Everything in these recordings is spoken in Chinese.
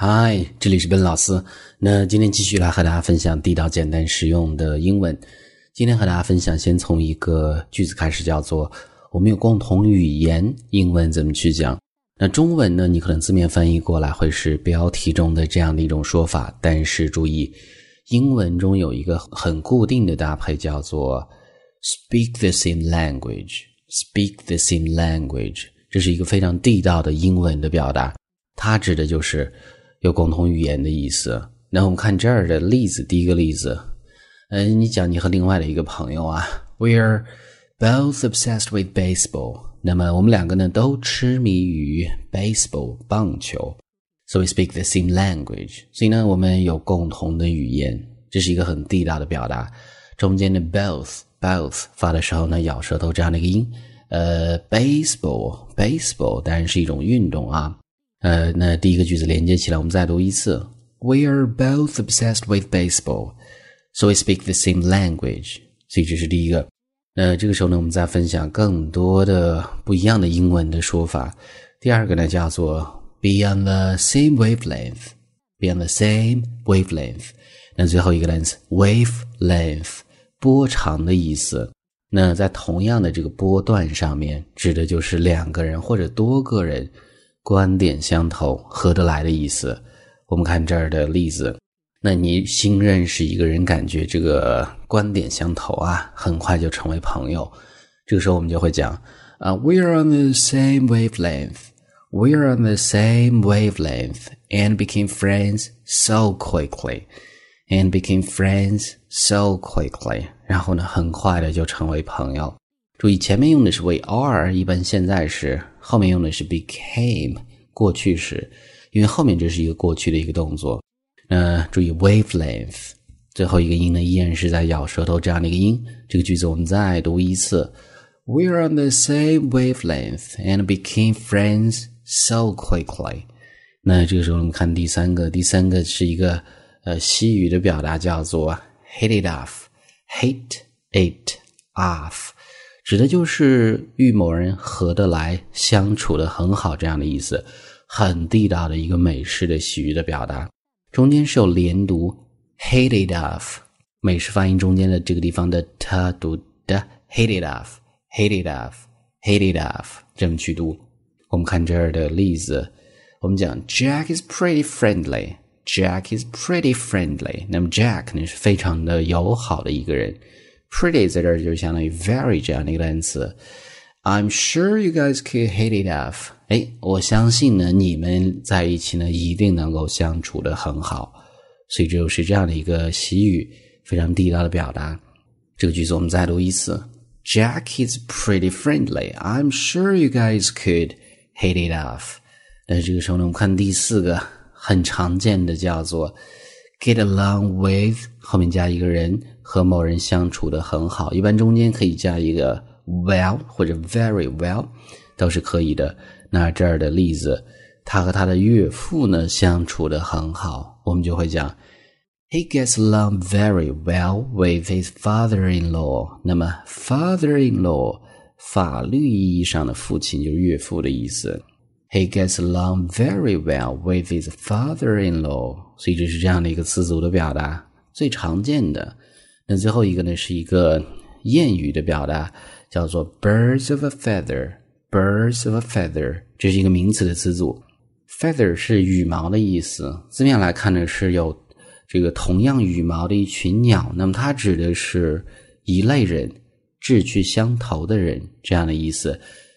嗨，这里是笨老师。那今天继续来和大家分享地道、简单、实用的英文。今天和大家分享，先从一个句子开始，叫做“我们有共同语言”。英文怎么去讲？那中文呢？你可能字面翻译过来会是标题中的这样的一种说法，但是注意，英文中有一个很固定的搭配，叫做 “speak the same language”。“speak the same language” 这是一个非常地道的英文的表达，它指的就是。有共同语言的意思。那我们看这儿的例子，第一个例子，嗯，你讲你和另外的一个朋友啊，We are both obsessed with baseball。那么我们两个呢都痴迷于 baseball 棒球，so we speak the same language。所以呢，我们有共同的语言，这是一个很地道的表达。中间的 both both 发的时候呢，咬舌头这样的一个音。呃，baseball baseball 当然是一种运动啊。呃，那第一个句子连接起来，我们再读一次。We are both obsessed with baseball, so we speak the same language。所以这是第一个。那这个时候呢，我们再分享更多的不一样的英文的说法。第二个呢，叫做 be on the same wavelength。be on the same wavelength。那最后一个单词 wavelength，波长的意思。那在同样的这个波段上面，指的就是两个人或者多个人。观点相投、合得来的意思。我们看这儿的例子，那你新认识一个人，感觉这个观点相投啊，很快就成为朋友。这个时候我们就会讲啊，We are on the same wavelength. We are on the same wavelength and became friends so quickly. And became friends so quickly. 然后呢，很快的就成为朋友。注意前面用的是 we are，一般现在时，后面用的是 became，过去时，因为后面这是一个过去的一个动作。那注意 wavelength，最后一个音呢依然是在咬舌头这样的一个音。这个句子我们再读一次：We're on the same wavelength and became friends so quickly。那这个时候我们看第三个，第三个是一个呃西语的表达，叫做 hit it off，hit it off。指的就是与某人合得来、相处的很好这样的意思，很地道的一个美式的喜剧的表达。中间是有连读，hit it off，美式发音中间的这个地方的 t 读的 hit it off，hit it off，hit it off，这么去读。我们看这儿的例子，我们讲 Jack is pretty friendly，Jack is pretty friendly。那么 Jack 呢是非常的友好的一个人。Pretty 在这儿就相当于 very 这样的一个单词。I'm sure you guys could hit it off。哎，我相信呢，你们在一起呢，一定能够相处的很好。所以这就是这样的一个习语，非常地道的表达。这个句子我们再读一次：Jack is pretty friendly. I'm sure you guys could hit it off。那这个时候呢，我们看第四个很常见的叫做 get along with，后面加一个人。和某人相处的很好，一般中间可以加一个 well 或者 very well，都是可以的。那这儿的例子，他和他的岳父呢相处的很好，我们就会讲 he gets along very well with his father-in-law。那么 father-in-law 法律意义上的父亲就是岳父的意思。He gets along very well with his father-in-law。所以这是这样的一个词组的表达，最常见的。那最后一个呢，是一个谚语的表达，叫做 “birds of a feather”。birds of a feather，这是一个名词的词组。feather 是羽毛的意思，字面来看呢，是有这个同样羽毛的一群鸟。那么它指的是一类人，志趣相投的人这样的意思。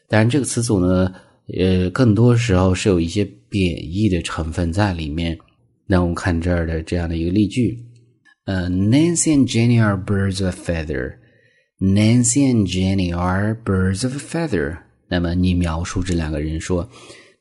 当然，这个词组呢，呃，更多时候是有一些贬义的成分在里面。那我们看这儿的这样的一个例句。呃，Nancy and Jenny are birds of a feather. Nancy and Jenny are birds of a feather. 那么你描述这两个人说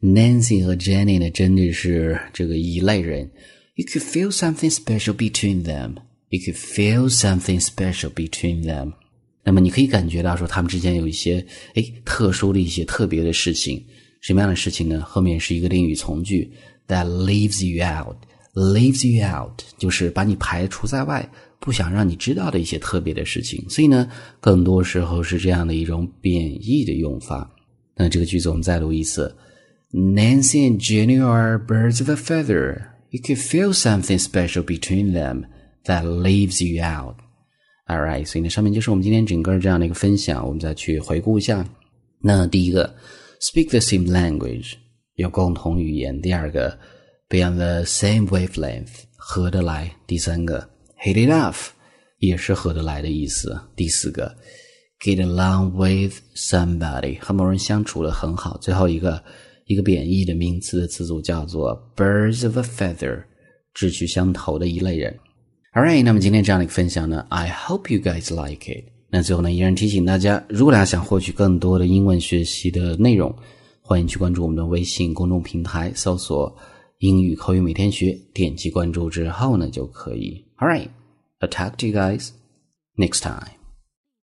，Nancy 和 Jenny 呢，真的是这个一类人。You could feel something special between them. You could feel something special between them. 那么你可以感觉到说他们之间有一些哎特殊的一些特别的事情。什么样的事情呢？后面是一个定语从句，that leaves you out。leaves you out 就是把你排除在外，不想让你知道的一些特别的事情。所以呢，更多时候是这样的一种贬义的用法。那这个句子我们再读一次 Nancy and Jenny are birds of a feather. You could feel something special between them that leaves you out. Alright，所以呢，上面就是我们今天整个这样的一个分享，我们再去回顾一下。那第一个，speak the same language，有共同语言；第二个，be on the same wavelength，合得来；第三个，hit it off，也是合得来的意思；第四个，get along with somebody，和某人相处的很好；最后一个。一个贬义的名词的词组叫做 birds of a feather，志趣相投的一类人。Alright，那么今天这样的一个分享呢，I hope you guys like it。那最后呢，依然提醒大家，如果大家想获取更多的英文学习的内容，欢迎去关注我们的微信公众平台，搜索“英语口语每天学”，点击关注之后呢，就可以。Alright，I'll talk to you guys next time.